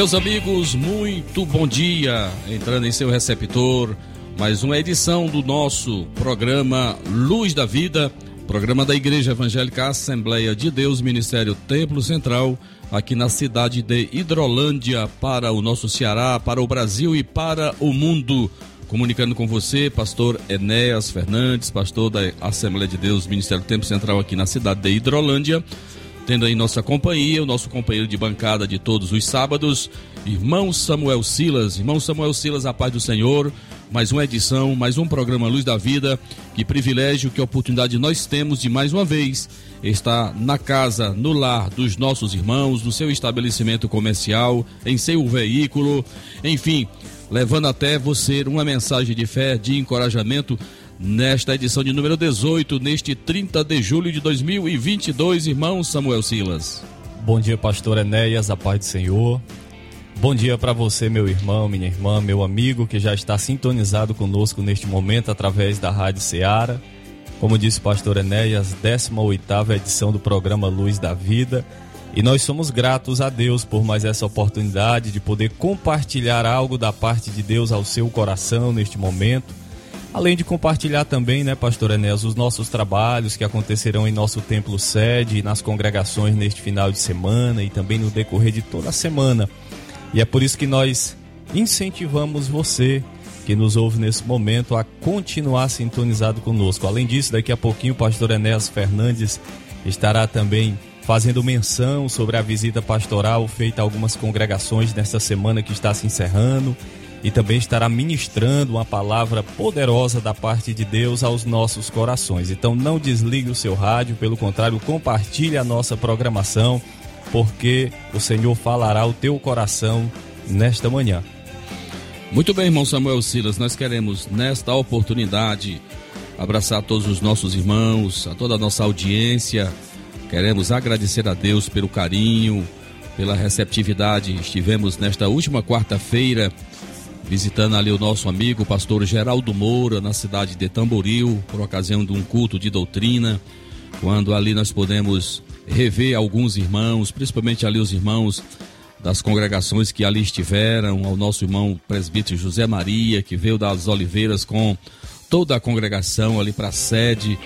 Meus amigos, muito bom dia. Entrando em seu receptor, mais uma edição do nosso programa Luz da Vida, programa da Igreja Evangélica Assembleia de Deus, Ministério Templo Central, aqui na cidade de Hidrolândia, para o nosso Ceará, para o Brasil e para o mundo. Comunicando com você, pastor Enéas Fernandes, pastor da Assembleia de Deus, Ministério Templo Central, aqui na cidade de Hidrolândia tendo aí nossa companhia, o nosso companheiro de bancada de todos os sábados, irmão Samuel Silas. Irmão Samuel Silas, a paz do Senhor. Mais uma edição, mais um programa Luz da Vida. Que privilégio, que oportunidade nós temos de mais uma vez estar na casa, no lar dos nossos irmãos, no seu estabelecimento comercial, em seu veículo, enfim, levando até você uma mensagem de fé, de encorajamento nesta edição de número 18, neste 30 de julho de 2022, irmão Samuel Silas. Bom dia, pastor Enéas, a paz do Senhor. Bom dia para você, meu irmão, minha irmã, meu amigo que já está sintonizado conosco neste momento através da Rádio Ceará. Como disse o pastor Enéas, 18ª edição do programa Luz da Vida. E nós somos gratos a Deus por mais essa oportunidade de poder compartilhar algo da parte de Deus ao seu coração neste momento Além de compartilhar também, né, pastor Enéas, os nossos trabalhos que acontecerão em nosso templo sede, nas congregações neste final de semana e também no decorrer de toda a semana. E é por isso que nós incentivamos você que nos ouve nesse momento a continuar sintonizado conosco. Além disso, daqui a pouquinho o pastor Enéas Fernandes estará também fazendo menção sobre a visita pastoral feita a algumas congregações nesta semana que está se encerrando e também estará ministrando uma palavra poderosa da parte de Deus aos nossos corações. Então não desligue o seu rádio, pelo contrário, compartilhe a nossa programação, porque o Senhor falará ao teu coração nesta manhã. Muito bem, irmão Samuel Silas, nós queremos nesta oportunidade abraçar todos os nossos irmãos, a toda a nossa audiência. Queremos agradecer a Deus pelo carinho, pela receptividade. Estivemos nesta última quarta-feira visitando ali o nosso amigo pastor Geraldo Moura na cidade de Tamboril por ocasião de um culto de doutrina, quando ali nós podemos rever alguns irmãos, principalmente ali os irmãos das congregações que ali estiveram, ao nosso irmão presbítero José Maria, que veio das Oliveiras com toda a congregação ali para a sede.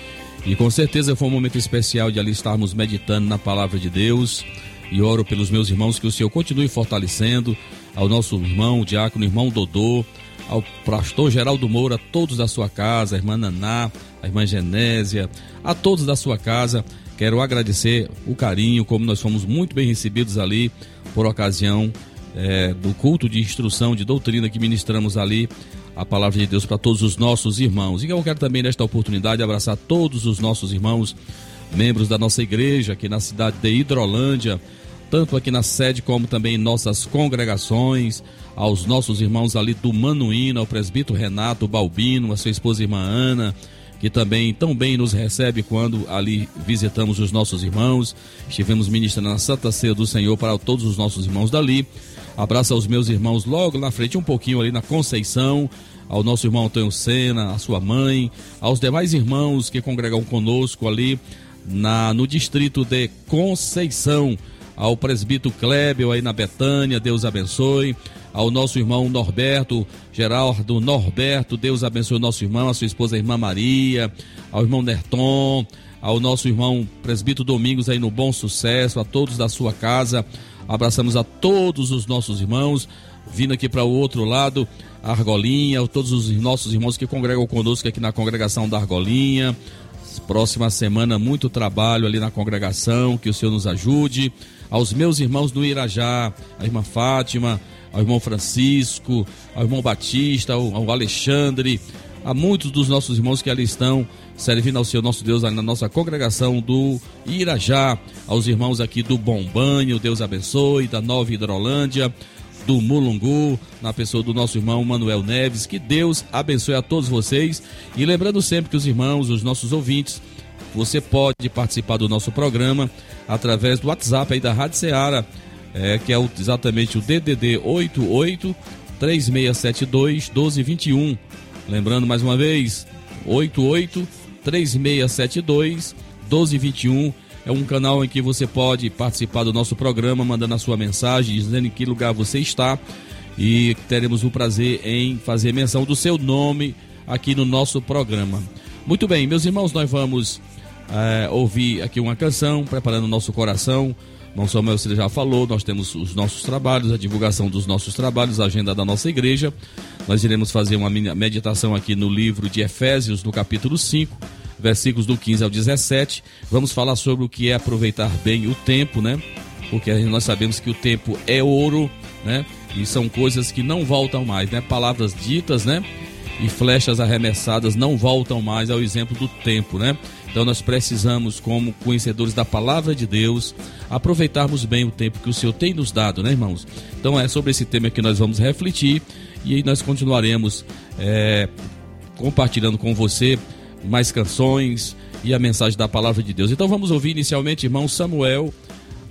E com certeza foi um momento especial de ali estarmos meditando na palavra de Deus. E oro pelos meus irmãos que o Senhor continue fortalecendo, ao nosso irmão, o diácono, irmão Dodô, ao pastor Geraldo Moura, todos da sua casa, a irmã Naná, a irmã Genésia, a todos da sua casa. Quero agradecer o carinho, como nós fomos muito bem recebidos ali por ocasião é, do culto de instrução, de doutrina que ministramos ali, a palavra de Deus para todos os nossos irmãos. E eu quero também, nesta oportunidade, abraçar todos os nossos irmãos, membros da nossa igreja aqui na cidade de Hidrolândia, tanto aqui na sede como também em nossas congregações, aos nossos irmãos ali do Manuíno, ao presbítero Renato Balbino, a sua esposa irmã Ana, que também tão bem nos recebe quando ali visitamos os nossos irmãos. Estivemos ministrando na Santa Ceia do Senhor para todos os nossos irmãos dali. Abraço aos meus irmãos logo na frente, um pouquinho ali na Conceição, ao nosso irmão Antônio Sena, a sua mãe, aos demais irmãos que congregam conosco ali na, no distrito de Conceição ao presbítero Klebel aí na Betânia, Deus abençoe. Ao nosso irmão Norberto, Geraldo Norberto, Deus abençoe o nosso irmão, a sua esposa a irmã Maria, ao irmão Nerton, ao nosso irmão presbítero Domingos aí no Bom Sucesso, a todos da sua casa. Abraçamos a todos os nossos irmãos, vindo aqui para o outro lado, Argolinha, todos os nossos irmãos que congregam conosco aqui na congregação da Argolinha. Próxima semana, muito trabalho ali na congregação, que o Senhor nos ajude. Aos meus irmãos do Irajá, a irmã Fátima, ao irmão Francisco, ao irmão Batista, ao, Alexandre, a muitos dos nossos irmãos que ali estão servindo ao Senhor nosso Deus na nossa congregação do Irajá, aos irmãos aqui do Bom Banho, Deus abençoe, da Nova Hidrolândia, do Mulungu, na pessoa do nosso irmão Manuel Neves. Que Deus abençoe a todos vocês. E lembrando sempre que os irmãos, os nossos ouvintes, você pode participar do nosso programa através do WhatsApp aí da Rádio Ceará, é, que é exatamente o DDD 88 3672 1221. Lembrando mais uma vez, 88 3672 1221 é um canal em que você pode participar do nosso programa, mandando a sua mensagem, dizendo em que lugar você está. E teremos o prazer em fazer menção do seu nome aqui no nosso programa. Muito bem, meus irmãos, nós vamos é, ouvir aqui uma canção, preparando o nosso coração. Não Samuel você já falou, nós temos os nossos trabalhos, a divulgação dos nossos trabalhos, a agenda da nossa igreja. Nós iremos fazer uma meditação aqui no livro de Efésios, no capítulo 5 versículos do 15 ao 17. Vamos falar sobre o que é aproveitar bem o tempo, né? Porque nós sabemos que o tempo é ouro, né? E são coisas que não voltam mais, né? Palavras ditas, né? E flechas arremessadas não voltam mais ao exemplo do tempo, né? Então nós precisamos, como conhecedores da palavra de Deus, aproveitarmos bem o tempo que o Senhor tem nos dado, né, irmãos? Então é sobre esse tema que nós vamos refletir e aí nós continuaremos é, compartilhando com você mais canções e a mensagem da palavra de Deus. Então vamos ouvir inicialmente, irmão Samuel,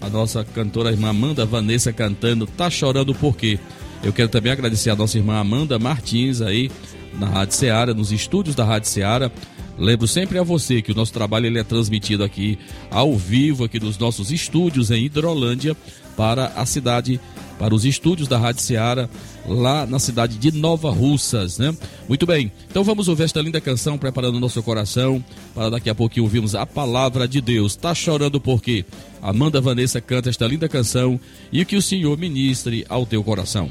a nossa cantora irmã Amanda Vanessa cantando Tá Chorando Por Quê? Eu quero também agradecer a nossa irmã Amanda Martins aí na Rádio Ceará, nos estúdios da Rádio Ceará. Lembro sempre a você que o nosso trabalho ele é transmitido aqui ao vivo, aqui dos nossos estúdios em Hidrolândia, para a cidade para os estúdios da Rádio Seara, lá na cidade de Nova Russas, né? Muito bem, então vamos ouvir esta linda canção, preparando o nosso coração, para daqui a pouquinho ouvirmos a palavra de Deus. Tá chorando por quê? Amanda Vanessa canta esta linda canção e que o Senhor ministre ao teu coração.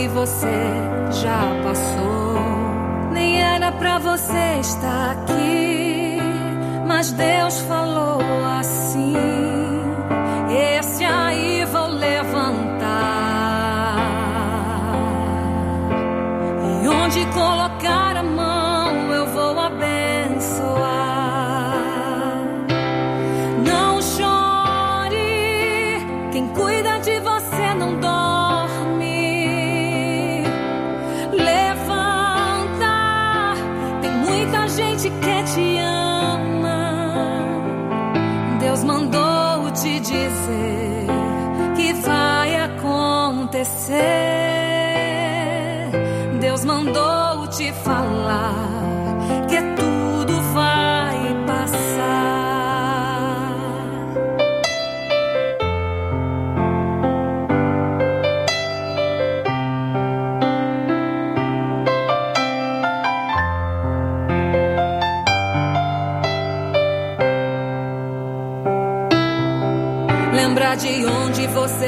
que você já passou. Nem era para você estar aqui, mas Deus falou assim.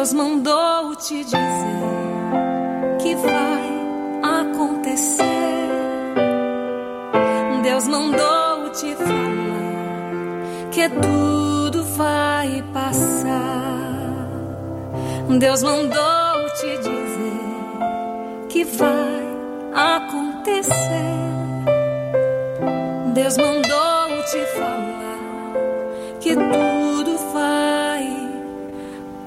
Deus mandou te dizer que vai acontecer. Deus mandou te falar que tudo vai passar. Deus mandou te dizer que vai acontecer. Deus mandou te falar que tudo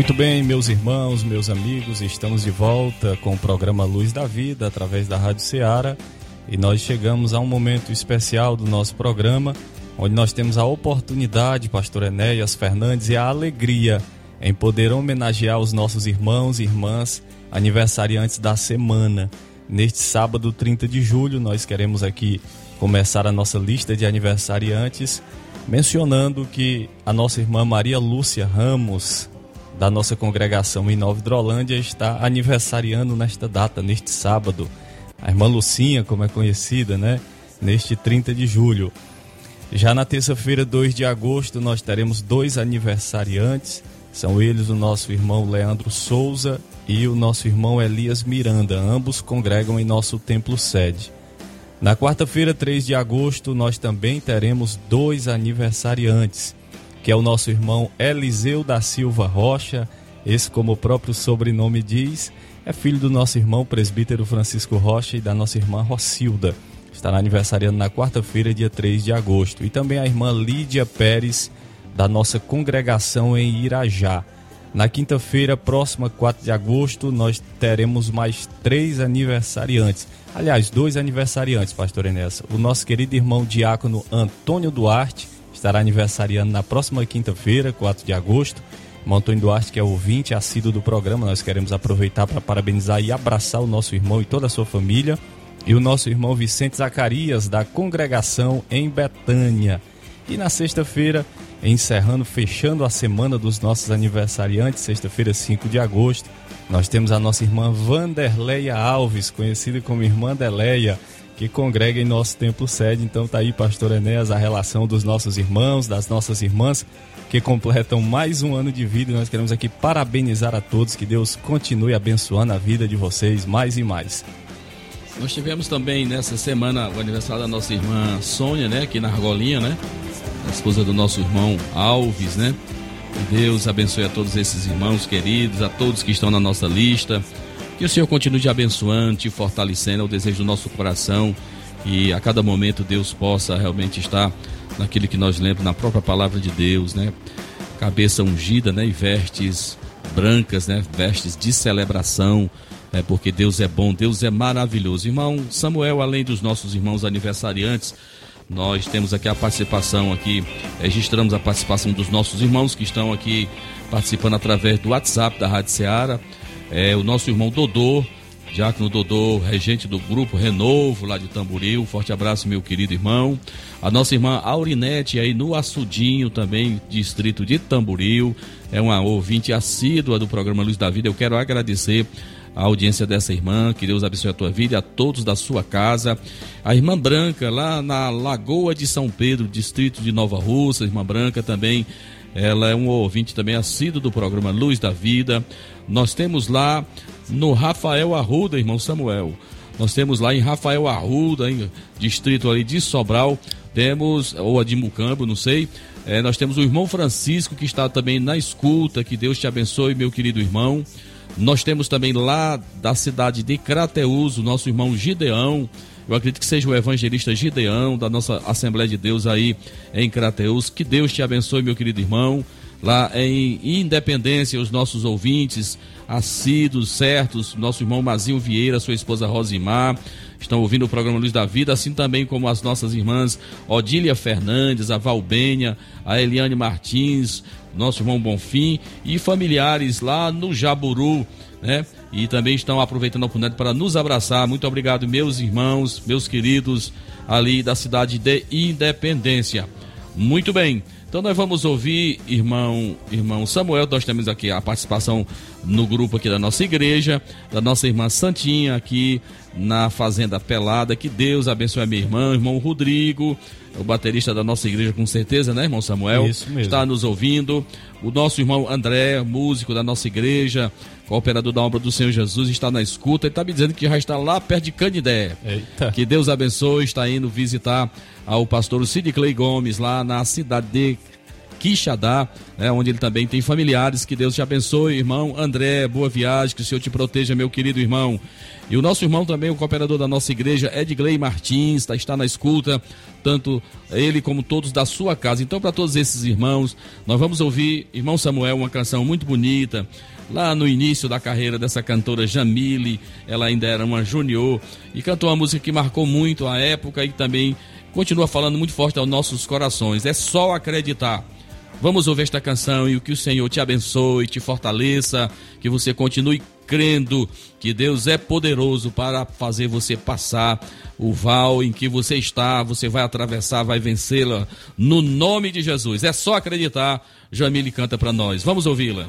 Muito bem, meus irmãos, meus amigos, estamos de volta com o programa Luz da Vida através da Rádio Ceará e nós chegamos a um momento especial do nosso programa onde nós temos a oportunidade, Pastor Enéas Fernandes, e a alegria em poder homenagear os nossos irmãos e irmãs aniversariantes da semana. Neste sábado, 30 de julho, nós queremos aqui começar a nossa lista de aniversariantes mencionando que a nossa irmã Maria Lúcia Ramos, da nossa congregação em Nova Hidrolândia está aniversariando nesta data, neste sábado. A irmã Lucinha, como é conhecida, né? Neste 30 de julho. Já na terça-feira, 2 de agosto, nós teremos dois aniversariantes. São eles o nosso irmão Leandro Souza e o nosso irmão Elias Miranda. Ambos congregam em nosso templo sede. Na quarta-feira, 3 de agosto, nós também teremos dois aniversariantes que é o nosso irmão Eliseu da Silva Rocha. Esse, como o próprio sobrenome diz, é filho do nosso irmão presbítero Francisco Rocha e da nossa irmã Rocilda. Estará aniversariando na quarta-feira, dia 3 de agosto. E também a irmã Lídia Pérez, da nossa congregação em Irajá. Na quinta-feira, próxima, 4 de agosto, nós teremos mais três aniversariantes. Aliás, dois aniversariantes, pastor Enéas. O nosso querido irmão diácono Antônio Duarte estará aniversariando na próxima quinta-feira, 4 de agosto. Antônio Duarte, que é ouvinte assíduo do programa, nós queremos aproveitar para parabenizar e abraçar o nosso irmão e toda a sua família. E o nosso irmão Vicente Zacarias, da congregação em Betânia. E na sexta-feira, encerrando, fechando a semana dos nossos aniversariantes, sexta-feira, 5 de agosto, nós temos a nossa irmã Vanderleia Alves, conhecida como Irmã Deleia que congrega em nosso templo sede. Então tá aí, pastor Enéas, a relação dos nossos irmãos, das nossas irmãs que completam mais um ano de vida e nós queremos aqui parabenizar a todos, que Deus continue abençoando a vida de vocês mais e mais. Nós tivemos também nessa semana o aniversário da nossa irmã Sônia, né, aqui na Argolinha, né? A esposa do nosso irmão Alves, né? Que Deus abençoe a todos esses irmãos queridos, a todos que estão na nossa lista. Que o Senhor continue te abençoando, te fortalecendo, é o desejo do nosso coração. E a cada momento Deus possa realmente estar naquilo que nós lembramos, na própria palavra de Deus, né? Cabeça ungida, né? E vestes brancas, né? Vestes de celebração, é porque Deus é bom, Deus é maravilhoso. Irmão Samuel, além dos nossos irmãos aniversariantes, nós temos aqui a participação aqui, registramos a participação dos nossos irmãos que estão aqui participando através do WhatsApp da Rádio Ceará é, o nosso irmão Dodô, Diácono Dodô, regente do grupo Renovo, lá de Tamboril. Forte abraço, meu querido irmão. A nossa irmã Aurinete, aí no Açudinho, também, distrito de Tamboril. É uma ouvinte assídua do programa Luz da Vida. Eu quero agradecer a audiência dessa irmã, que Deus abençoe a tua vida e a todos da sua casa. A irmã Branca, lá na Lagoa de São Pedro, distrito de Nova Russa, irmã Branca também ela é um ouvinte também assíduo do programa Luz da Vida. Nós temos lá no Rafael Arruda, irmão Samuel. Nós temos lá em Rafael Arruda, em distrito ali de Sobral, temos, ou a de Mucambo, não sei, É, nós temos o irmão Francisco que está também na escuta. Que Deus te abençoe, meu querido irmão. Nós temos também lá da cidade de Crateus o nosso irmão Gideão. Eu acredito que seja o evangelista Gideão, da nossa Assembleia de Deus aí em Crateus. Que Deus te abençoe, meu querido irmão. Lá em Independência, os nossos ouvintes assíduos, certos, nosso irmão Mazinho Vieira, sua esposa Rosimar, estão ouvindo o programa Luz da Vida, assim também como as nossas irmãs Odília Fernandes, a Valbenha, a Eliane Martins, nosso irmão Bonfim e familiares lá no Jaburu, né? E também estão aproveitando a oportunidade para nos abraçar. Muito obrigado, meus irmãos, meus queridos ali da cidade de Independência. Muito bem. Então nós vamos ouvir irmão, irmão Samuel, nós temos aqui a participação no grupo aqui da nossa igreja, da nossa irmã Santinha aqui na Fazenda Pelada. Que Deus abençoe a minha irmã, irmão Rodrigo, o baterista da nossa igreja com certeza, né, irmão Samuel? Isso mesmo. Está nos ouvindo. O nosso irmão André, músico da nossa igreja, cooperador da obra do Senhor Jesus, está na escuta. Ele está me dizendo que já está lá perto de Canidé. Eita. Que Deus abençoe, está indo visitar ao pastor Cid Clay Gomes lá na cidade de Quixadá, né, onde ele também tem familiares. Que Deus te abençoe, irmão André. Boa viagem, que o Senhor te proteja, meu querido irmão. E o nosso irmão também, o cooperador da nossa igreja, Edgley Martins, tá, está na escuta, tanto ele como todos da sua casa. Então, para todos esses irmãos, nós vamos ouvir, irmão Samuel, uma canção muito bonita. Lá no início da carreira dessa cantora Jamile, ela ainda era uma junior e cantou uma música que marcou muito a época e também continua falando muito forte aos nossos corações. É só acreditar. Vamos ouvir esta canção e o que o Senhor te abençoe, te fortaleça, que você continue crendo que Deus é poderoso para fazer você passar o val em que você está, você vai atravessar, vai vencê-la no nome de Jesus. É só acreditar. Jamile canta para nós. Vamos ouvi-la.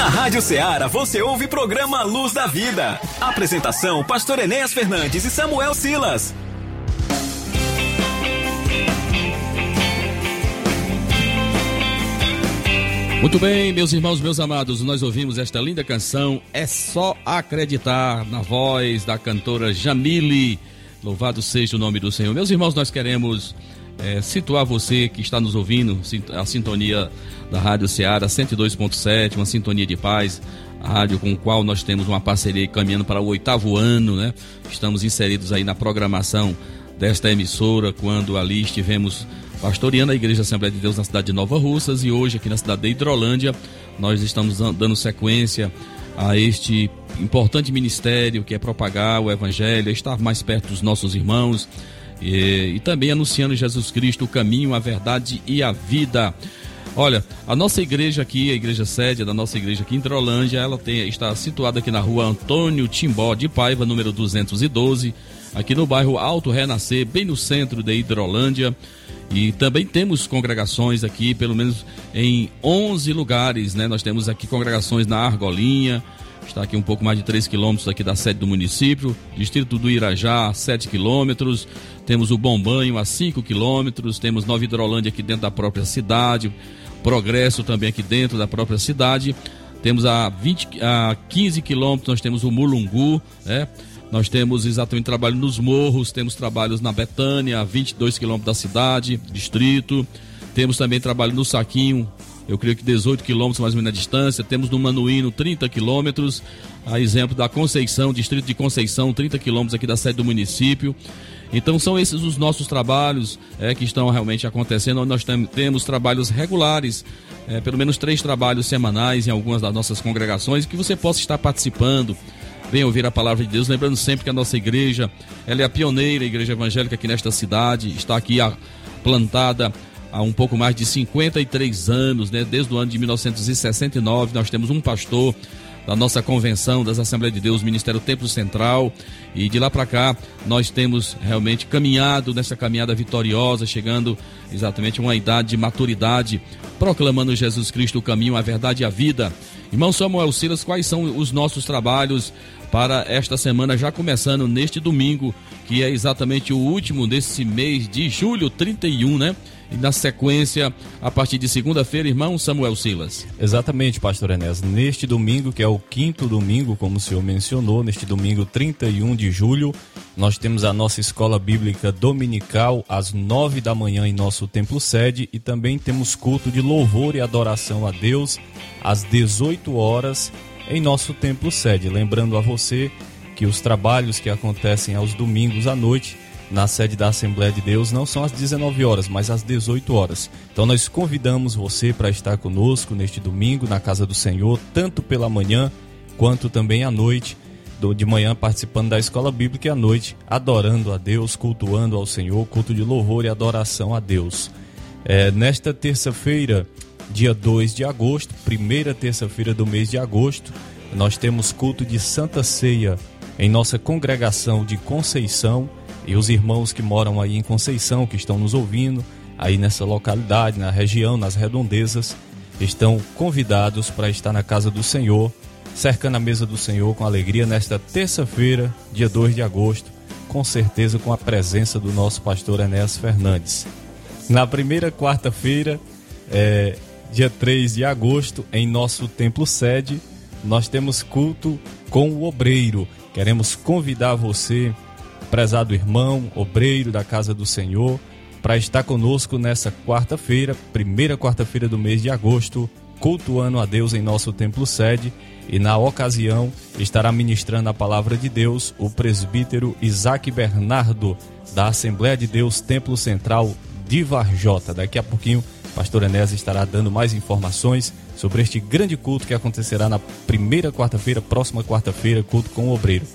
Na Rádio Ceará você ouve programa Luz da Vida. Apresentação: Pastor Enéas Fernandes e Samuel Silas. Muito bem, meus irmãos, meus amados, nós ouvimos esta linda canção. É só acreditar na voz da cantora Jamile. Louvado seja o nome do Senhor. Meus irmãos, nós queremos é, situar você que está nos ouvindo, a sintonia da Rádio Ceará 102.7, uma sintonia de paz, a rádio com a qual nós temos uma parceria caminhando para o oitavo ano, né? Estamos inseridos aí na programação desta emissora, quando ali estivemos pastoreando a Igreja Assembleia de Deus na cidade de Nova Russas e hoje aqui na cidade de Hidrolândia nós estamos dando sequência a este importante ministério que é propagar o Evangelho, estar mais perto dos nossos irmãos e, e também anunciando Jesus Cristo, o caminho, a verdade e a vida. Olha, a nossa igreja aqui, a igreja sede da nossa igreja aqui em Hidrolândia, ela tem, está situada aqui na rua Antônio Timbó de Paiva, número 212, aqui no bairro Alto Renascer, bem no centro de Hidrolândia. E também temos congregações aqui, pelo menos em 11 lugares, né? Nós temos aqui congregações na Argolinha, está aqui um pouco mais de 3 quilômetros aqui da sede do município, distrito do Irajá, 7 quilômetros, temos o Bom Banho a 5 quilômetros, temos Nova Hidrolândia aqui dentro da própria cidade, Progresso também aqui dentro da própria cidade, temos a, 20, a 15 quilômetros, nós temos o Mulungu, né? Nós temos exatamente trabalho nos morros, temos trabalhos na Betânia, a 22 quilômetros da cidade, distrito. Temos também trabalho no Saquinho, eu creio que 18 quilômetros mais ou menos na distância. Temos no Manuíno 30 quilômetros, a exemplo da Conceição, distrito de Conceição, 30 quilômetros aqui da sede do município. Então são esses os nossos trabalhos é, que estão realmente acontecendo. Nós tem, temos trabalhos regulares, é, pelo menos três trabalhos semanais em algumas das nossas congregações, que você possa estar participando venha ouvir a palavra de Deus. Lembrando sempre que a nossa igreja, ela é a pioneira a igreja evangélica aqui nesta cidade, está aqui a, plantada há um pouco mais de 53 anos, né? Desde o ano de 1969, nós temos um pastor da nossa convenção das Assembleias de Deus, Ministério Templo Central, e de lá para cá nós temos realmente caminhado nessa caminhada vitoriosa, chegando exatamente a uma idade de maturidade, proclamando Jesus Cristo o caminho, a verdade e a vida. Irmão Samuel Silas, quais são os nossos trabalhos para esta semana, já começando neste domingo, que é exatamente o último desse mês de julho, 31, né? E na sequência, a partir de segunda-feira, irmão Samuel Silas. Exatamente, pastor Enéas. Neste domingo, que é o quinto domingo, como o senhor mencionou, neste domingo 31 de julho, nós temos a nossa escola bíblica dominical às nove da manhã em nosso templo sede e também temos culto de louvor e adoração a Deus às 18 horas em nosso templo sede. Lembrando a você que os trabalhos que acontecem aos domingos à noite na sede da Assembleia de Deus não são às 19 horas, mas às 18 horas. Então nós convidamos você para estar conosco neste domingo na casa do Senhor, tanto pela manhã quanto também à noite. De manhã participando da escola bíblica e à noite adorando a Deus, cultuando ao Senhor, culto de louvor e adoração a Deus. É, nesta terça-feira, dia 2 de agosto, primeira terça-feira do mês de agosto, nós temos culto de Santa Ceia em nossa congregação de Conceição e os irmãos que moram aí em Conceição, que estão nos ouvindo, aí nessa localidade, na região, nas redondezas, estão convidados para estar na casa do Senhor, cercando a mesa do Senhor com alegria nesta terça-feira, dia 2 de agosto, com certeza com a presença do nosso pastor Enéas Fernandes. Na primeira quarta-feira, é, dia 3 de agosto, em nosso templo sede, nós temos culto com o obreiro. Queremos convidar você prezado irmão, obreiro da casa do Senhor, para estar conosco nessa quarta-feira, primeira quarta-feira do mês de agosto, cultuando a Deus em nosso templo sede. E na ocasião estará ministrando a palavra de Deus o presbítero Isaac Bernardo, da Assembleia de Deus Templo Central de Varjota. Daqui a pouquinho, pastor Enés estará dando mais informações sobre este grande culto que acontecerá na primeira quarta-feira, próxima quarta-feira, culto com o obreiro.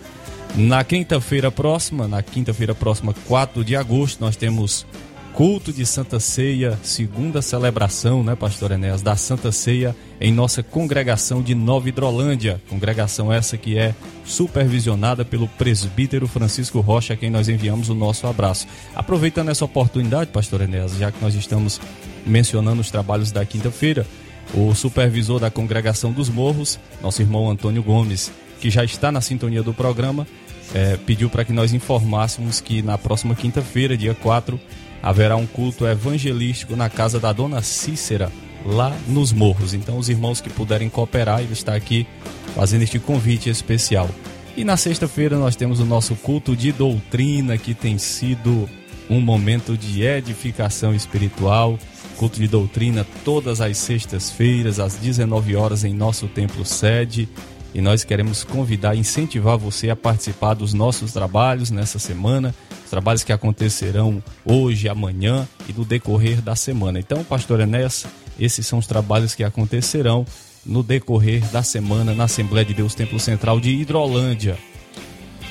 Na quinta-feira próxima, na quinta-feira próxima, 4 de agosto, nós temos culto de Santa Ceia, segunda celebração, né, pastor Enéas, da Santa Ceia em nossa congregação de Nova Hidrolândia. Congregação essa que é supervisionada pelo presbítero Francisco Rocha, a quem nós enviamos o nosso abraço. Aproveitando essa oportunidade, pastor Enéas, já que nós estamos mencionando os trabalhos da quinta-feira, o supervisor da congregação dos Morros, nosso irmão Antônio Gomes, que já está na sintonia do programa, eh, pediu para que nós informássemos que na próxima quinta-feira, dia 4, haverá um culto evangelístico na casa da dona Cícera, lá nos Morros. Então, os irmãos que puderem cooperar, ele está aqui fazendo este convite especial. E na sexta-feira nós temos o nosso culto de doutrina, que tem sido um momento de edificação espiritual. Culto de doutrina todas as sextas-feiras, às 19 horas, em nosso templo sede. E nós queremos convidar, incentivar você a participar dos nossos trabalhos nessa semana, os trabalhos que acontecerão hoje, amanhã e no decorrer da semana. Então, pastor Enéas, esses são os trabalhos que acontecerão no decorrer da semana na Assembleia de Deus Templo Central de Hidrolândia.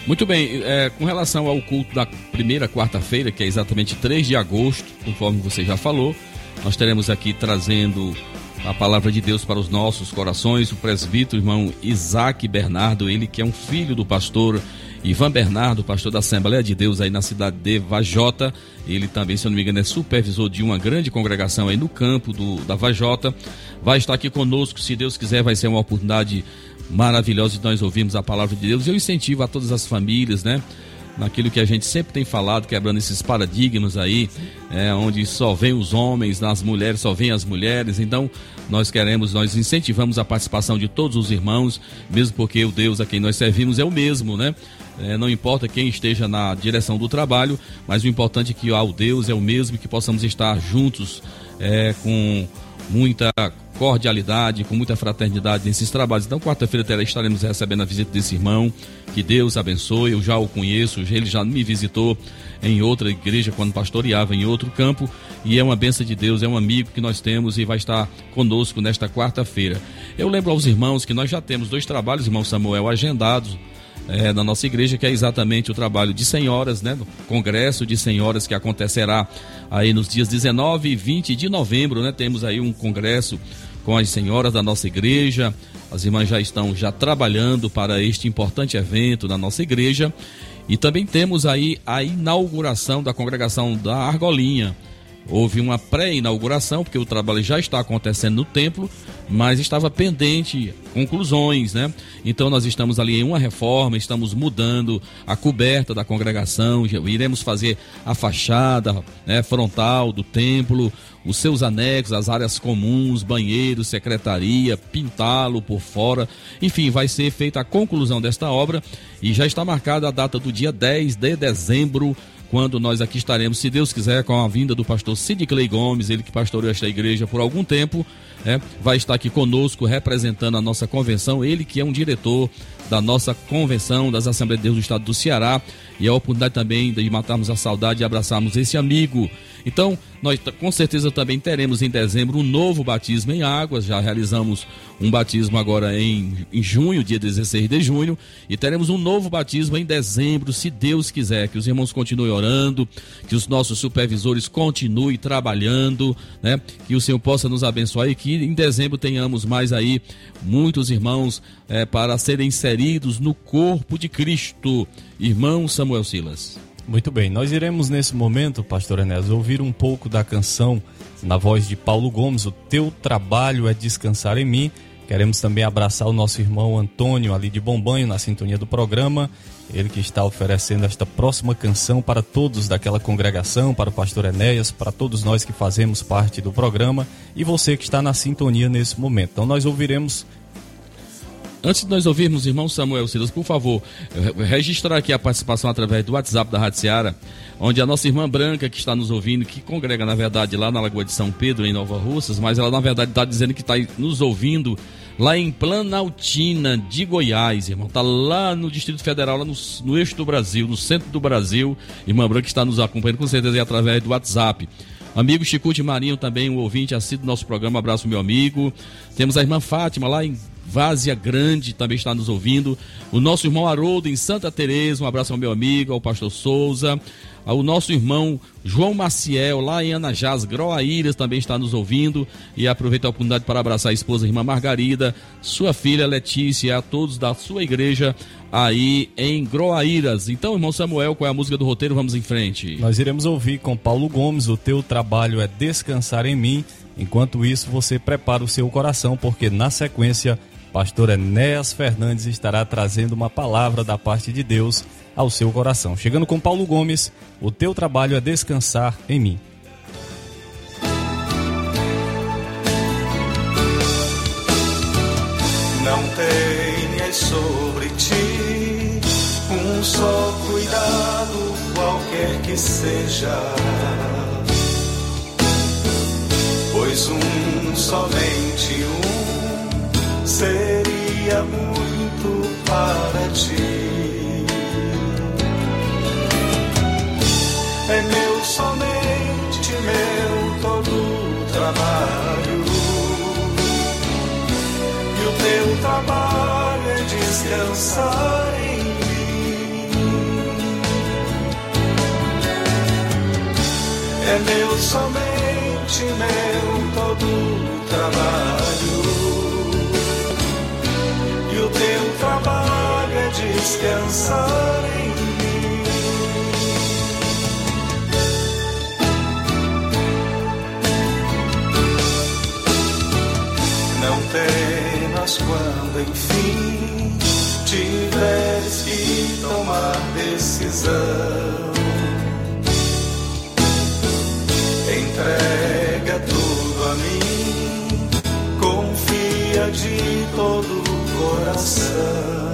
Muito bem, é, com relação ao culto da primeira quarta-feira, que é exatamente 3 de agosto, conforme você já falou, nós teremos aqui trazendo a palavra de Deus para os nossos corações, o presbítero irmão Isaac Bernardo, ele que é um filho do pastor Ivan Bernardo, pastor da Assembleia de Deus aí na cidade de Vajota. Ele também, se eu não me engano, é supervisor de uma grande congregação aí no campo do, da Vajota. Vai estar aqui conosco, se Deus quiser, vai ser uma oportunidade maravilhosa de nós ouvirmos a palavra de Deus. Eu incentivo a todas as famílias, né? Naquilo que a gente sempre tem falado, quebrando esses paradigmas aí, é, onde só vem os homens, nas mulheres só vem as mulheres. Então, nós queremos, nós incentivamos a participação de todos os irmãos, mesmo porque o Deus a quem nós servimos é o mesmo, né? É, não importa quem esteja na direção do trabalho, mas o importante é que ah, o Deus é o mesmo, que possamos estar juntos é, com muita cordialidade, com muita fraternidade nesses trabalhos. Então, quarta-feira estaremos recebendo a visita desse irmão. Que Deus abençoe. Eu já o conheço, ele já me visitou em outra igreja quando pastoreava em outro campo. E é uma benção de Deus, é um amigo que nós temos e vai estar conosco nesta quarta-feira. Eu lembro aos irmãos que nós já temos dois trabalhos, irmão Samuel, agendados é, na nossa igreja, que é exatamente o trabalho de senhoras, né? Do congresso de senhoras que acontecerá aí nos dias 19 e 20 de novembro, né? Temos aí um congresso com as senhoras da nossa igreja. As irmãs já estão já trabalhando para este importante evento na nossa igreja. E também temos aí a inauguração da congregação da Argolinha. Houve uma pré-inauguração, porque o trabalho já está acontecendo no templo, mas estava pendente conclusões, né? Então nós estamos ali em uma reforma, estamos mudando a coberta da congregação, iremos fazer a fachada né, frontal do templo, os seus anexos, as áreas comuns, banheiros, secretaria, pintá-lo por fora. Enfim, vai ser feita a conclusão desta obra e já está marcada a data do dia 10 de dezembro quando nós aqui estaremos, se Deus quiser, com a vinda do pastor Sid Clay Gomes, ele que pastoreou esta igreja por algum tempo, né, vai estar aqui conosco representando a nossa convenção, ele que é um diretor da nossa convenção das Assembleias de Deus do Estado do Ceará, e a oportunidade também de matarmos a saudade e abraçarmos esse amigo. Então, nós com certeza também teremos em dezembro um novo batismo em águas. Já realizamos um batismo agora em, em junho, dia 16 de junho, e teremos um novo batismo em dezembro, se Deus quiser. Que os irmãos continuem orando, que os nossos supervisores continuem trabalhando, né? Que o Senhor possa nos abençoar e que em dezembro tenhamos mais aí muitos irmãos é, para serem inseridos no corpo de Cristo. Irmão Samuel Silas. Muito bem, nós iremos nesse momento, pastor Enéas, ouvir um pouco da canção na voz de Paulo Gomes, O Teu Trabalho é Descansar em Mim. Queremos também abraçar o nosso irmão Antônio ali de Bombanho na sintonia do programa. Ele que está oferecendo esta próxima canção para todos daquela congregação, para o pastor Enéas, para todos nós que fazemos parte do programa e você que está na sintonia nesse momento. Então nós ouviremos Antes de nós ouvirmos, irmão Samuel Silas, por favor, registrar aqui a participação através do WhatsApp da Rádio Seara, onde a nossa irmã Branca, que está nos ouvindo, que congrega, na verdade, lá na Lagoa de São Pedro, em Nova Russas, mas ela, na verdade, está dizendo que está nos ouvindo lá em Planaltina, de Goiás, irmão. Está lá no Distrito Federal, lá no, no eixo do Brasil, no centro do Brasil. Irmã Branca está nos acompanhando, com certeza, através do WhatsApp. Amigo Chicute Marinho também, um ouvinte assíduo do nosso programa. Abraço, meu amigo. Temos a irmã Fátima lá em Várzea Grande também está nos ouvindo. O nosso irmão Haroldo em Santa Teresa, um abraço ao meu amigo, ao pastor Souza. O nosso irmão João Maciel, lá em Anajás, Groaíras, também está nos ouvindo. E aproveito a oportunidade para abraçar a esposa, a irmã Margarida, sua filha Letícia, a todos da sua igreja aí em Groaíras. Então, irmão Samuel, qual é a música do roteiro? Vamos em frente. Nós iremos ouvir com Paulo Gomes, O Teu Trabalho é Descansar em Mim. Enquanto isso, você prepara o seu coração, porque na sequência, pastor Enéas Fernandes estará trazendo uma palavra da parte de Deus ao seu coração. Chegando com Paulo Gomes, o teu trabalho é descansar em mim. Não tenhas sobre ti um só cuidado, qualquer que seja. Pois um, somente um, seria muito para ti. É meu, somente meu, todo trabalho. E o teu trabalho é descansar em mim. É meu, somente meu, todo trabalho. Descansar em mim. Não temas quando enfim tiveres que tomar decisão. Entrega tudo a mim, confia de todo o coração.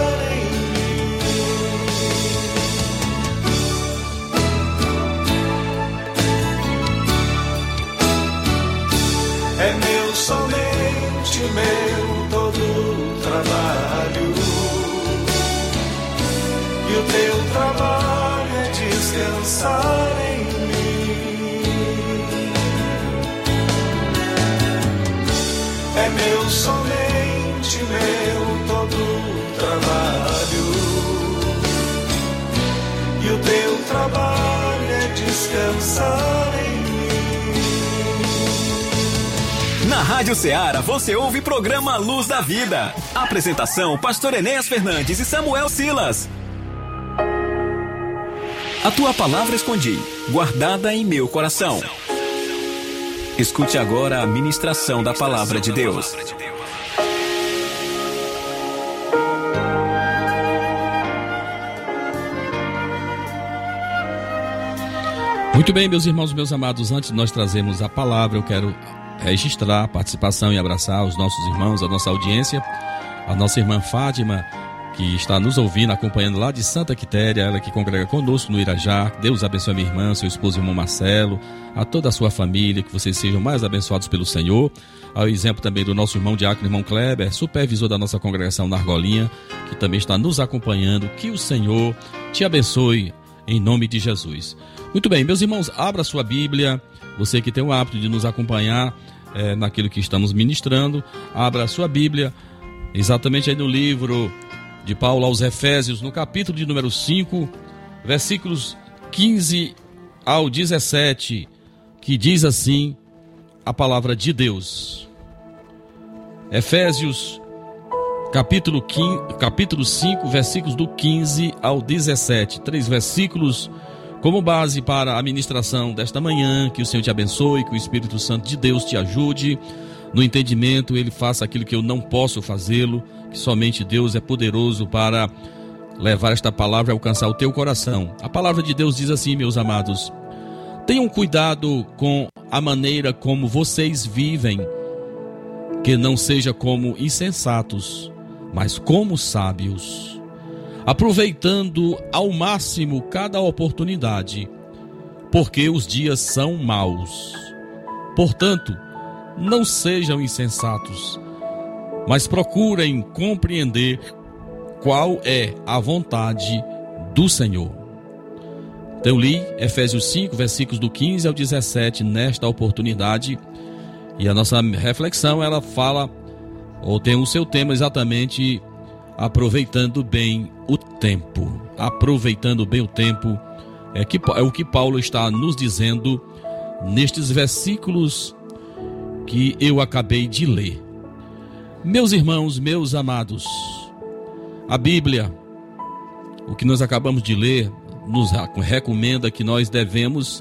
o teu trabalho é descansar em mim. É meu, somente meu, todo trabalho. E o teu trabalho é descansar em mim. Na Rádio Ceará você ouve o programa Luz da Vida. Apresentação: Pastor Enéas Fernandes e Samuel Silas. A tua palavra escondi, guardada em meu coração. Escute agora a ministração da palavra de Deus. Muito bem, meus irmãos, meus amados, antes de nós trazermos a palavra, eu quero registrar a participação e abraçar os nossos irmãos, a nossa audiência, a nossa irmã Fátima, que está nos ouvindo, acompanhando lá de Santa Quitéria, ela que congrega conosco no Irajá. Deus abençoe a minha irmã, seu esposo, irmão Marcelo, a toda a sua família, que vocês sejam mais abençoados pelo Senhor. Ao exemplo também do nosso irmão Diácono, irmão Kleber, supervisor da nossa congregação na Argolinha, que também está nos acompanhando. Que o Senhor te abençoe em nome de Jesus. Muito bem, meus irmãos, abra sua Bíblia. Você que tem o hábito de nos acompanhar eh, naquilo que estamos ministrando, abra sua Bíblia, exatamente aí no livro de Paulo aos Efésios, no capítulo de número 5, versículos 15 ao 17, que diz assim a palavra de Deus. Efésios, capítulo, 15, capítulo 5, versículos do 15 ao 17. Três versículos como base para a ministração desta manhã. Que o Senhor te abençoe, que o Espírito Santo de Deus te ajude no entendimento, ele faça aquilo que eu não posso fazê-lo, que somente Deus é poderoso para levar esta palavra a alcançar o teu coração. A palavra de Deus diz assim, meus amados: Tenham cuidado com a maneira como vocês vivem, que não seja como insensatos, mas como sábios aproveitando ao máximo cada oportunidade, porque os dias são maus. Portanto, não sejam insensatos, mas procurem compreender qual é a vontade do Senhor. Então, li Efésios 5, versículos do 15 ao 17 nesta oportunidade. E a nossa reflexão ela fala ou tem o seu tema exatamente aproveitando bem o tempo. Aproveitando bem o tempo é, que, é o que Paulo está nos dizendo nestes versículos que eu acabei de ler. Meus irmãos, meus amados, a Bíblia, o que nós acabamos de ler, nos recomenda que nós devemos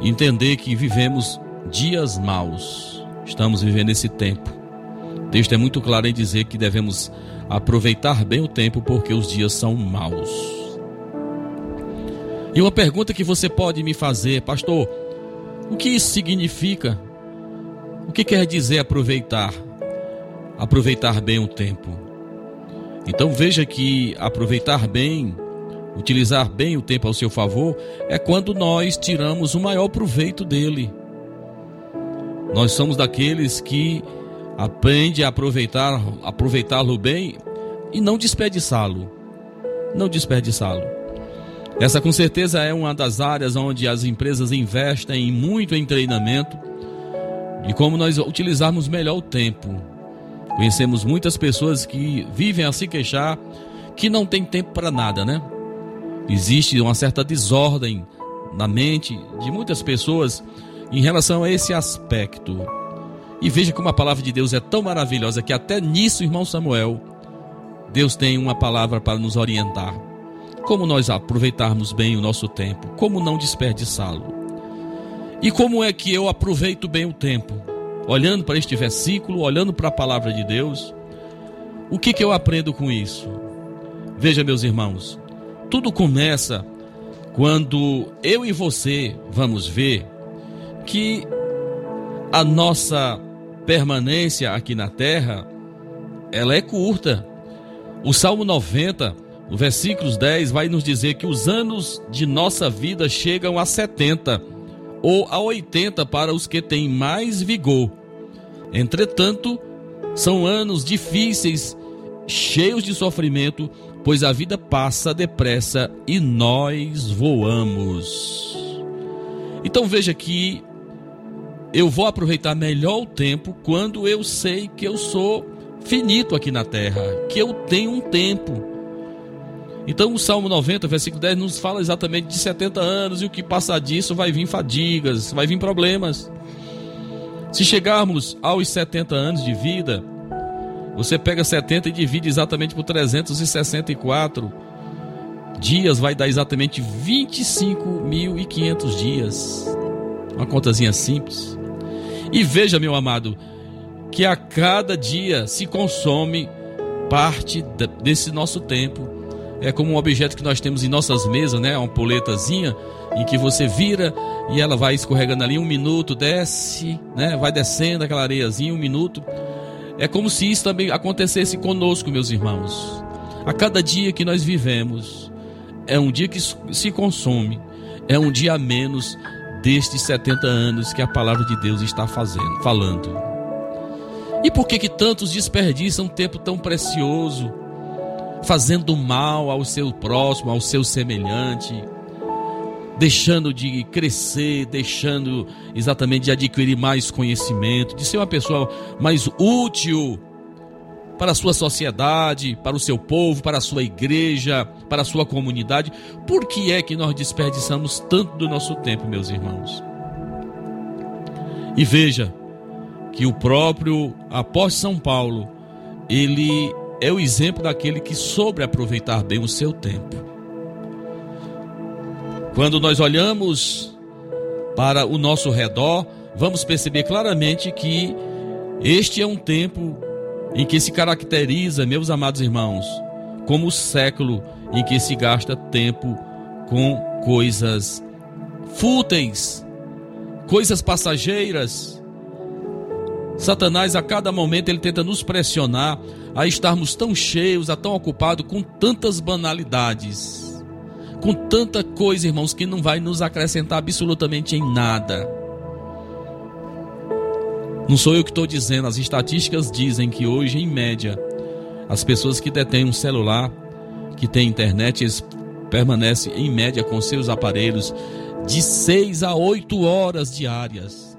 entender que vivemos dias maus. Estamos vivendo esse tempo. O texto é muito claro em dizer que devemos aproveitar bem o tempo porque os dias são maus. E uma pergunta que você pode me fazer, pastor, o que isso significa? O que quer dizer aproveitar? Aproveitar bem o tempo. Então veja que aproveitar bem, utilizar bem o tempo ao seu favor, é quando nós tiramos o maior proveito dele. Nós somos daqueles que aprende a aproveitar, aproveitá-lo bem e não desperdiçá-lo. Não desperdiçá-lo. Essa com certeza é uma das áreas onde as empresas investem muito em treinamento e como nós utilizarmos melhor o tempo. Conhecemos muitas pessoas que vivem a se queixar que não tem tempo para nada, né? Existe uma certa desordem na mente de muitas pessoas em relação a esse aspecto. E veja como a palavra de Deus é tão maravilhosa que até nisso, irmão Samuel, Deus tem uma palavra para nos orientar. Como nós aproveitarmos bem o nosso tempo, como não desperdiçá-lo. E como é que eu aproveito bem o tempo? Olhando para este versículo, olhando para a palavra de Deus, o que, que eu aprendo com isso? Veja, meus irmãos, tudo começa quando eu e você vamos ver que a nossa permanência aqui na terra ela é curta. O Salmo 90, o versículo 10 vai nos dizer que os anos de nossa vida chegam a 70 ou a 80 para os que têm mais vigor. Entretanto, são anos difíceis, cheios de sofrimento, pois a vida passa depressa e nós voamos. Então veja que eu vou aproveitar melhor o tempo quando eu sei que eu sou finito aqui na terra, que eu tenho um tempo. Então o Salmo 90, versículo 10 nos fala exatamente de 70 anos e o que passar disso vai vir fadigas, vai vir problemas. Se chegarmos aos 70 anos de vida, você pega 70 e divide exatamente por 364 dias, vai dar exatamente 25.500 dias. Uma contazinha simples. E veja, meu amado, que a cada dia se consome parte desse nosso tempo. É como um objeto que nós temos em nossas mesas, né? Uma poletazinha em que você vira e ela vai escorregando ali um minuto, desce, né? Vai descendo aquela areiazinha um minuto. É como se isso também acontecesse conosco, meus irmãos. A cada dia que nós vivemos é um dia que se consome, é um dia a menos destes 70 anos que a palavra de Deus está fazendo, falando. E por que que tantos desperdiçam um tempo tão precioso, fazendo mal ao seu próximo, ao seu semelhante, deixando de crescer, deixando exatamente de adquirir mais conhecimento, de ser uma pessoa mais útil para a sua sociedade, para o seu povo, para a sua igreja, para a sua comunidade. Por que é que nós desperdiçamos tanto do nosso tempo, meus irmãos? E veja que o próprio apóstolo São Paulo, ele é o exemplo daquele que soube aproveitar bem o seu tempo. Quando nós olhamos para o nosso redor, vamos perceber claramente que este é um tempo em que se caracteriza, meus amados irmãos, como o século em que se gasta tempo com coisas fúteis, coisas passageiras. Satanás a cada momento ele tenta nos pressionar a estarmos tão cheios, a tão ocupados com tantas banalidades, com tanta coisa, irmãos, que não vai nos acrescentar absolutamente em nada. Não sou eu que estou dizendo, as estatísticas dizem que hoje, em média, as pessoas que detêm um celular, que têm internet, eles permanecem em média com seus aparelhos de 6 a 8 horas diárias.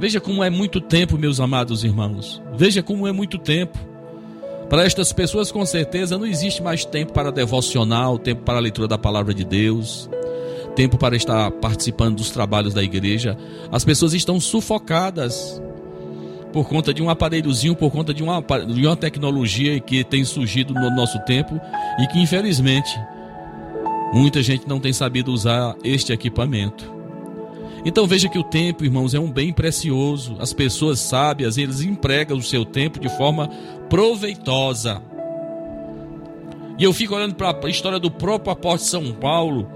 Veja como é muito tempo, meus amados irmãos. Veja como é muito tempo. Para estas pessoas, com certeza, não existe mais tempo para devocional, tempo para a leitura da palavra de Deus, tempo para estar participando dos trabalhos da igreja. As pessoas estão sufocadas por conta de um aparelhozinho, por conta de uma, de uma tecnologia que tem surgido no nosso tempo e que, infelizmente, muita gente não tem sabido usar este equipamento. Então veja que o tempo, irmãos, é um bem precioso. As pessoas sábias, eles empregam o seu tempo de forma proveitosa. E eu fico olhando para a história do próprio apóstolo São Paulo,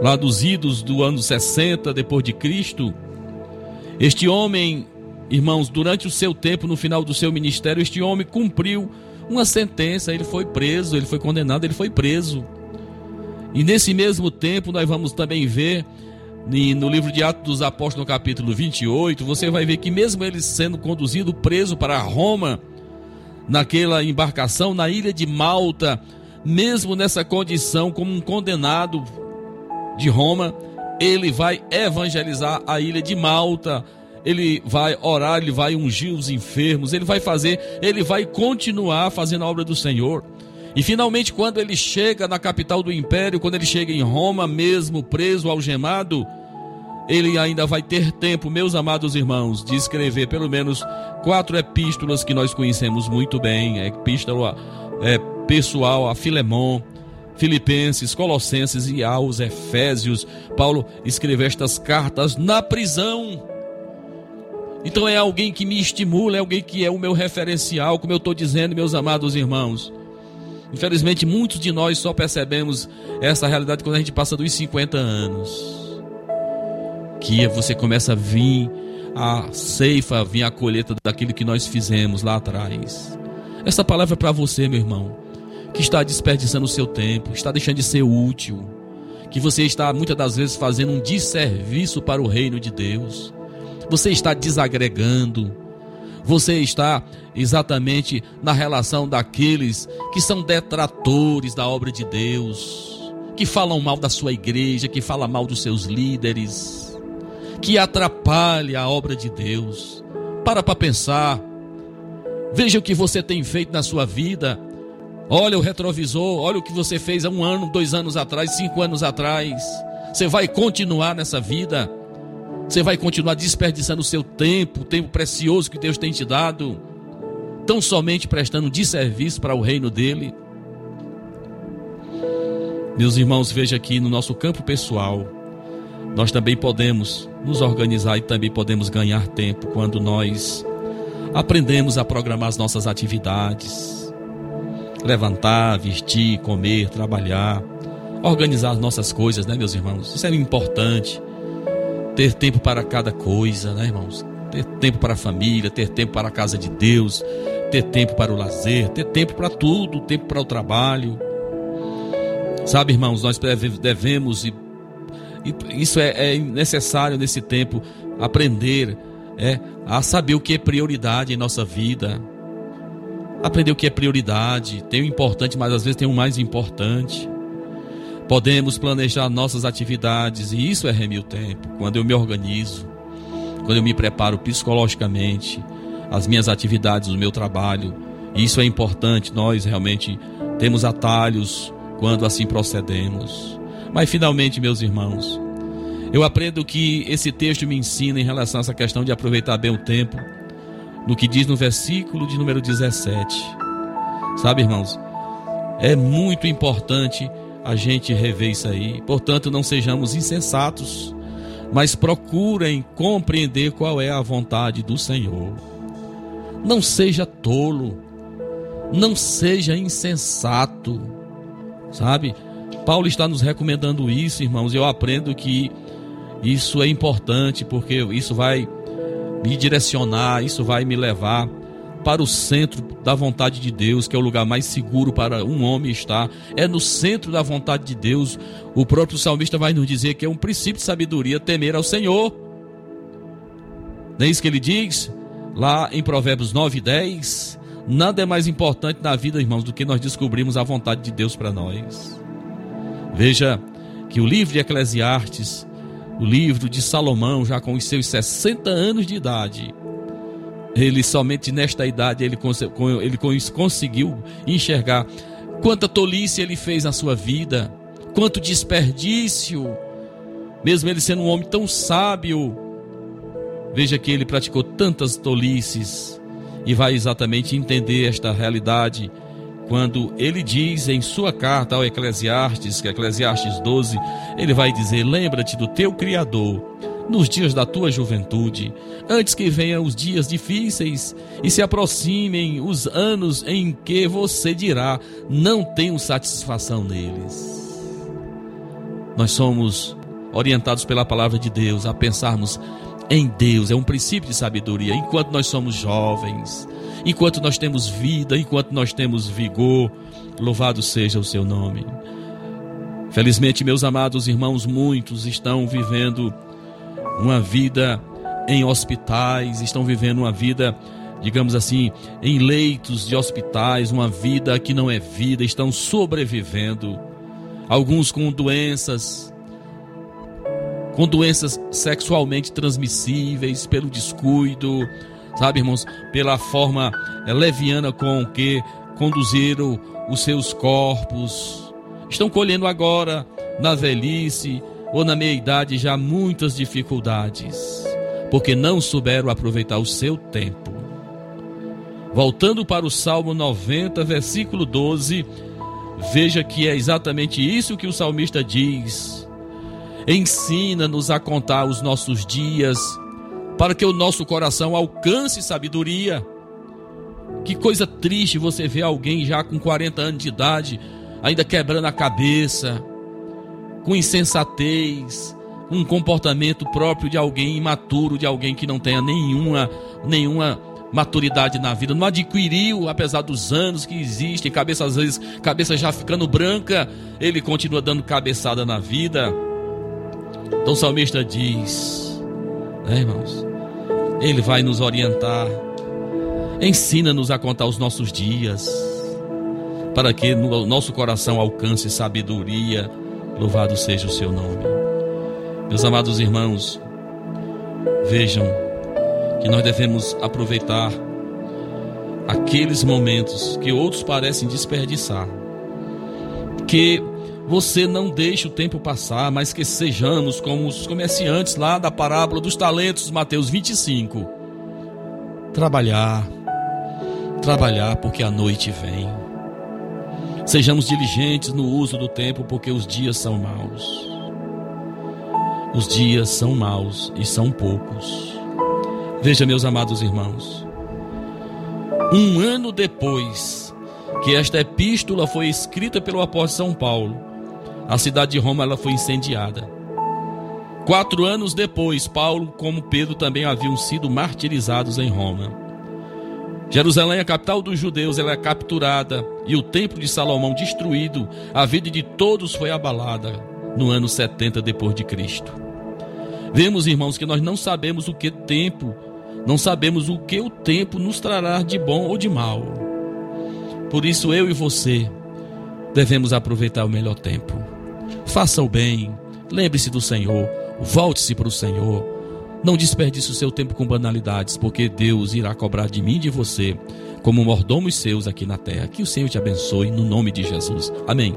lá dos idos do ano 60 depois de Cristo. Este homem, irmãos, durante o seu tempo, no final do seu ministério, este homem cumpriu uma sentença, ele foi preso, ele foi condenado, ele foi preso. E nesse mesmo tempo nós vamos também ver no livro de Atos dos Apóstolos, no capítulo 28, você vai ver que mesmo ele sendo conduzido preso para Roma, naquela embarcação na ilha de Malta, mesmo nessa condição como um condenado de Roma, ele vai evangelizar a ilha de Malta. Ele vai orar, ele vai ungir os enfermos, ele vai fazer, ele vai continuar fazendo a obra do Senhor. E finalmente, quando ele chega na capital do império, quando ele chega em Roma, mesmo preso, algemado, ele ainda vai ter tempo, meus amados irmãos, de escrever pelo menos quatro epístolas que nós conhecemos muito bem: a epístola é, pessoal a Filemon, Filipenses, Colossenses e aos Efésios. Paulo escreveu estas cartas na prisão. Então é alguém que me estimula, é alguém que é o meu referencial, como eu estou dizendo, meus amados irmãos. Infelizmente, muitos de nós só percebemos essa realidade quando a gente passa dos 50 anos. Que você começa a vir a ceifa, a vir a colheita daquilo que nós fizemos lá atrás. Essa palavra é para você, meu irmão, que está desperdiçando o seu tempo, está deixando de ser útil, que você está muitas das vezes fazendo um desserviço para o reino de Deus. Você está desagregando, você está exatamente na relação daqueles que são detratores da obra de Deus, que falam mal da sua igreja, que falam mal dos seus líderes, que atrapalha a obra de Deus. Para para pensar. Veja o que você tem feito na sua vida. Olha o retrovisor, olha o que você fez há um ano, dois anos atrás, cinco anos atrás. Você vai continuar nessa vida. Você vai continuar desperdiçando o seu tempo, o tempo precioso que Deus tem te dado, tão somente prestando de serviço para o reino dele. Meus irmãos, veja aqui no nosso campo pessoal, nós também podemos nos organizar e também podemos ganhar tempo quando nós aprendemos a programar as nossas atividades, levantar, vestir, comer, trabalhar, organizar as nossas coisas, né, meus irmãos? Isso é importante ter tempo para cada coisa, né, irmãos? Ter tempo para a família, ter tempo para a casa de Deus, ter tempo para o lazer, ter tempo para tudo, tempo para o trabalho. Sabe, irmãos, nós devemos, e, e isso é, é, necessário nesse tempo, aprender é, a saber o que é prioridade em nossa vida. Aprender o que é prioridade. Tem o importante, mas às vezes tem o mais importante. Podemos planejar nossas atividades e isso é remir o tempo. Quando eu me organizo, quando eu me preparo psicologicamente, as minhas atividades, o meu trabalho, isso é importante. Nós realmente temos atalhos quando assim procedemos. Mas finalmente, meus irmãos, eu aprendo que esse texto me ensina em relação a essa questão de aproveitar bem o tempo, no que diz no versículo de número 17. Sabe, irmãos, é muito importante a gente rever isso aí. Portanto, não sejamos insensatos, mas procurem compreender qual é a vontade do Senhor. Não seja tolo, não seja insensato, sabe? Paulo está nos recomendando isso, irmãos. Eu aprendo que isso é importante porque isso vai me direcionar, isso vai me levar para o centro da vontade de Deus, que é o lugar mais seguro para um homem estar. É no centro da vontade de Deus. O próprio salmista vai nos dizer que é um princípio de sabedoria temer ao Senhor. Não é isso que ele diz? Lá em Provérbios 9 e 10. Nada é mais importante na vida, irmãos, do que nós descobrirmos a vontade de Deus para nós. Veja que o livro de Eclesiastes o livro de Salomão, já com os seus 60 anos de idade, ele somente nesta idade ele, ele cons- conseguiu enxergar quanta tolice ele fez na sua vida, quanto desperdício, mesmo ele sendo um homem tão sábio. Veja que ele praticou tantas tolices e vai exatamente entender esta realidade quando ele diz em sua carta ao Eclesiastes, que é Eclesiastes 12, ele vai dizer: Lembra-te do teu Criador nos dias da tua juventude, antes que venham os dias difíceis e se aproximem os anos em que você dirá: Não tenho satisfação neles. Nós somos orientados pela palavra de Deus a pensarmos em Deus, é um princípio de sabedoria. Enquanto nós somos jovens, enquanto nós temos vida, enquanto nós temos vigor, louvado seja o seu nome. Felizmente, meus amados irmãos, muitos estão vivendo uma vida em hospitais, estão vivendo uma vida, digamos assim, em leitos de hospitais, uma vida que não é vida, estão sobrevivendo. Alguns com doenças, com doenças sexualmente transmissíveis pelo descuido, sabe, irmãos, pela forma eh, leviana com que conduziram os seus corpos. Estão colhendo agora, na velhice ou na meia-idade, já muitas dificuldades, porque não souberam aproveitar o seu tempo. Voltando para o Salmo 90, versículo 12, veja que é exatamente isso que o salmista diz. Ensina-nos a contar os nossos dias, para que o nosso coração alcance sabedoria. Que coisa triste você ver alguém já com 40 anos de idade, ainda quebrando a cabeça, com insensatez, um comportamento próprio de alguém imaturo, de alguém que não tenha nenhuma, nenhuma maturidade na vida, não adquiriu, apesar dos anos que existem, cabeça às vezes, cabeça já ficando branca, ele continua dando cabeçada na vida. Então o salmista diz, né, irmãos? Ele vai nos orientar. Ensina-nos a contar os nossos dias, para que no nosso coração alcance sabedoria. Louvado seja o seu nome. Meus amados irmãos, vejam que nós devemos aproveitar aqueles momentos que outros parecem desperdiçar. Que você não deixe o tempo passar, mas que sejamos como os comerciantes lá da parábola dos talentos, Mateus 25. Trabalhar, trabalhar porque a noite vem. Sejamos diligentes no uso do tempo porque os dias são maus. Os dias são maus e são poucos. Veja, meus amados irmãos, um ano depois que esta epístola foi escrita pelo apóstolo São Paulo, a cidade de Roma ela foi incendiada. Quatro anos depois, Paulo, como Pedro, também haviam sido martirizados em Roma. Jerusalém, a capital dos judeus, ela é capturada e o templo de Salomão destruído. A vida de todos foi abalada no ano 70 depois de Cristo. Vemos, irmãos, que nós não sabemos o que tempo, não sabemos o que o tempo nos trará de bom ou de mal. Por isso eu e você devemos aproveitar o melhor tempo. Faça o bem, lembre-se do Senhor, volte-se para o Senhor. Não desperdice o seu tempo com banalidades, porque Deus irá cobrar de mim e de você, como mordomos seus aqui na terra. Que o Senhor te abençoe, no nome de Jesus. Amém.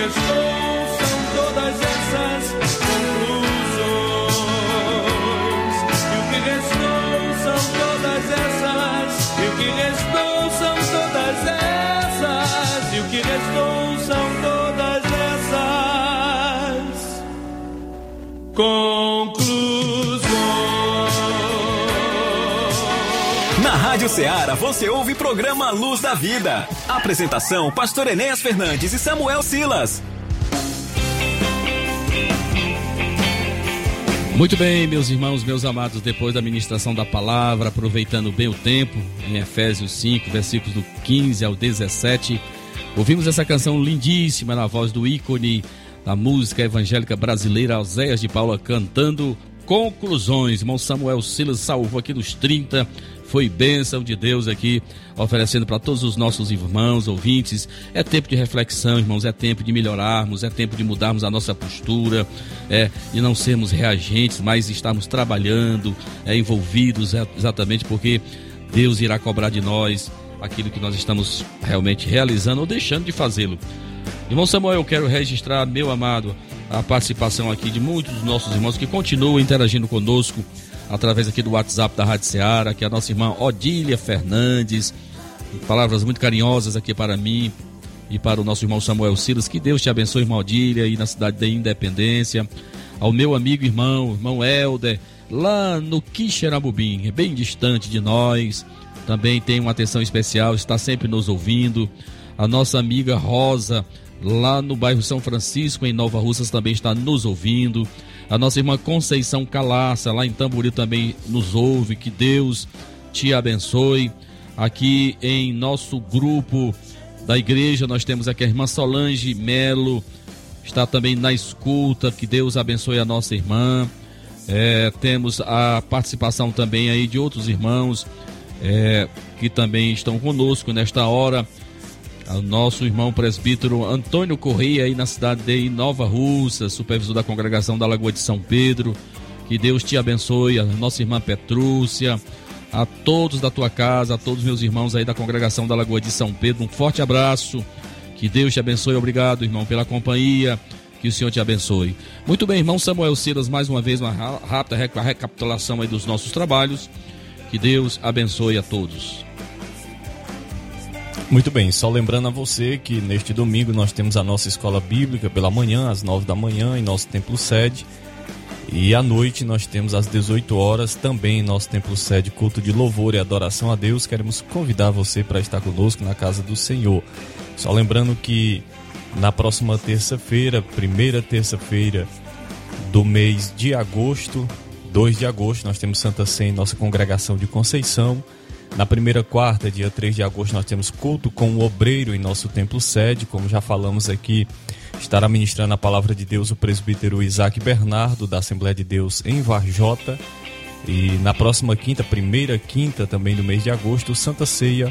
Restou são todas essas conclusões. E o que restou são todas essas. E o que restou são todas essas. E o que restou são todas essas conclusões. Na Rádio Ceará você ouve programa Luz da Vida. Apresentação: Pastor Enéas Fernandes e Samuel Silas. Muito bem, meus irmãos, meus amados, depois da ministração da palavra, aproveitando bem o tempo, em Efésios 5, versículos do 15 ao 17, ouvimos essa canção lindíssima na voz do ícone da música evangélica brasileira, Oséias de Paula, cantando conclusões. Irmão Samuel Silas salvou aqui dos 30, foi bênção de Deus aqui, oferecendo para todos os nossos irmãos, ouvintes. É tempo de reflexão, irmãos, é tempo de melhorarmos, é tempo de mudarmos a nossa postura, é de não sermos reagentes, mas estarmos trabalhando, é, envolvidos, é, exatamente porque Deus irá cobrar de nós aquilo que nós estamos realmente realizando ou deixando de fazê-lo. Irmão Samuel, eu quero registrar, meu amado, a participação aqui de muitos dos nossos irmãos que continuam interagindo conosco através aqui do WhatsApp da Rádio Seara, que é a nossa irmã Odília Fernandes. Palavras muito carinhosas aqui para mim e para o nosso irmão Samuel Silas. Que Deus te abençoe, irmão Odília, aí na cidade da Independência. Ao meu amigo irmão, irmão Helder, lá no Quixeramobim, bem distante de nós. Também tem uma atenção especial, está sempre nos ouvindo. A nossa amiga Rosa, lá no bairro São Francisco, em Nova Russas, também está nos ouvindo. A nossa irmã Conceição Calaça, lá em Tamboril, também nos ouve. Que Deus te abençoe. Aqui em nosso grupo da igreja, nós temos aqui a irmã Solange Melo, está também na escuta. Que Deus abençoe a nossa irmã. É, temos a participação também aí de outros irmãos é, que também estão conosco nesta hora ao nosso irmão presbítero Antônio Correia, aí na cidade de Nova Russa, supervisor da congregação da Lagoa de São Pedro. Que Deus te abençoe, a nossa irmã Petrúcia, a todos da tua casa, a todos meus irmãos aí da congregação da Lagoa de São Pedro. Um forte abraço. Que Deus te abençoe. Obrigado, irmão, pela companhia. Que o Senhor te abençoe. Muito bem, irmão Samuel Silas, mais uma vez uma rápida recapitulação aí dos nossos trabalhos. Que Deus abençoe a todos. Muito bem, só lembrando a você que neste domingo nós temos a nossa escola bíblica pela manhã, às 9 da manhã, em nosso templo sede. E à noite nós temos às 18 horas também em nosso templo sede culto de louvor e adoração a Deus. Queremos convidar você para estar conosco na casa do Senhor. Só lembrando que na próxima terça-feira, primeira terça-feira do mês de agosto, 2 de agosto, nós temos Santa Sé em nossa congregação de Conceição. Na primeira quarta, dia 3 de agosto, nós temos culto com o obreiro em nosso templo sede, como já falamos aqui, estará ministrando a palavra de Deus o presbítero Isaac Bernardo, da Assembleia de Deus em Varjota. E na próxima quinta, primeira quinta também do mês de agosto, Santa Ceia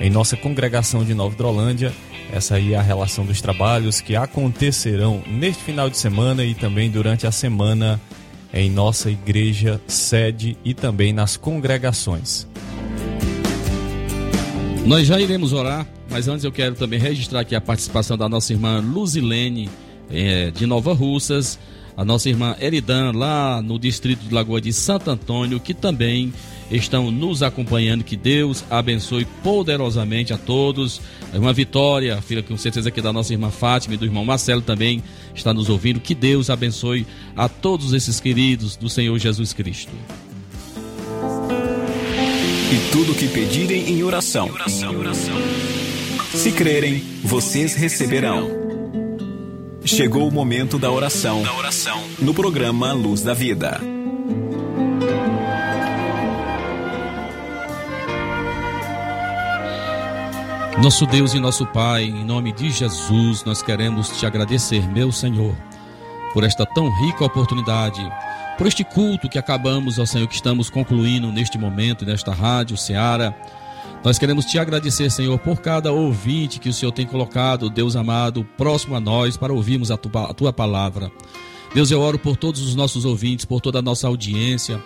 em nossa congregação de Nova Hidrolândia. Essa aí é a relação dos trabalhos que acontecerão neste final de semana e também durante a semana em nossa igreja sede e também nas congregações. Nós já iremos orar, mas antes eu quero também registrar aqui a participação da nossa irmã Luzilene, eh, de Nova Russas, a nossa irmã Eridan, lá no distrito de Lagoa de Santo Antônio, que também estão nos acompanhando. Que Deus abençoe poderosamente a todos. A irmã Vitória, filha com certeza aqui da nossa irmã Fátima e do irmão Marcelo também está nos ouvindo. Que Deus abençoe a todos esses queridos do Senhor Jesus Cristo. E tudo que pedirem em oração. Se crerem, vocês receberão. Chegou o momento da oração. No programa Luz da Vida. Nosso Deus e nosso Pai, em nome de Jesus, nós queremos te agradecer, meu Senhor, por esta tão rica oportunidade, por este culto que acabamos, ó Senhor, que estamos concluindo neste momento, nesta rádio Seara. Nós queremos te agradecer, Senhor, por cada ouvinte que o Senhor tem colocado, Deus amado, próximo a nós, para ouvirmos a tua, a tua palavra. Deus, eu oro por todos os nossos ouvintes, por toda a nossa audiência.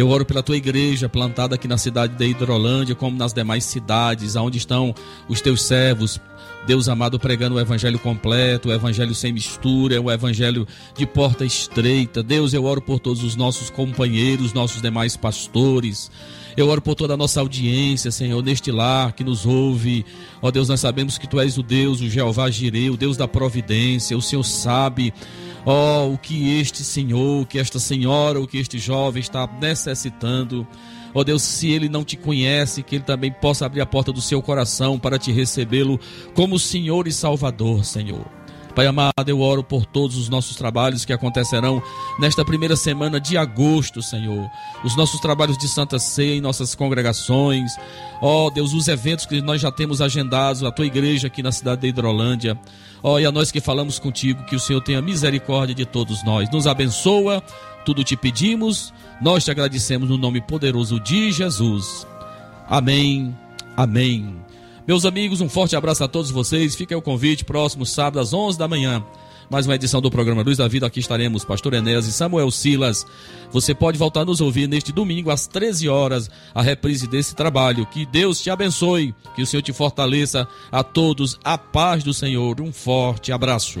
Eu oro pela tua igreja plantada aqui na cidade de Hidrolândia, como nas demais cidades, onde estão os teus servos. Deus amado, pregando o evangelho completo, o evangelho sem mistura, o evangelho de porta estreita. Deus, eu oro por todos os nossos companheiros, nossos demais pastores. Eu oro por toda a nossa audiência, Senhor, neste lar que nos ouve. Ó Deus, nós sabemos que Tu és o Deus, o Jeová Jireu, o Deus da providência. O Senhor sabe Ó, o que este senhor, o que esta senhora, o que este jovem está necessitando. Ó oh Deus, se ele não te conhece, que ele também possa abrir a porta do seu coração para te recebê-lo como Senhor e Salvador, Senhor. Pai amado, eu oro por todos os nossos trabalhos que acontecerão nesta primeira semana de agosto, Senhor. Os nossos trabalhos de Santa Ceia em nossas congregações. Ó oh, Deus, os eventos que nós já temos agendados, a tua igreja aqui na cidade de Hidrolândia. Ó, oh, e a nós que falamos contigo, que o Senhor tenha misericórdia de todos nós. Nos abençoa, tudo te pedimos, nós te agradecemos no nome poderoso de Jesus. Amém. Amém. Meus amigos, um forte abraço a todos vocês. Fica o convite, próximo sábado às 11 da manhã. Mais uma edição do programa Luz da Vida. Aqui estaremos, Pastor Enéas e Samuel Silas. Você pode voltar a nos ouvir neste domingo às 13 horas, a reprise desse trabalho. Que Deus te abençoe, que o Senhor te fortaleça. A todos, a paz do Senhor. Um forte abraço.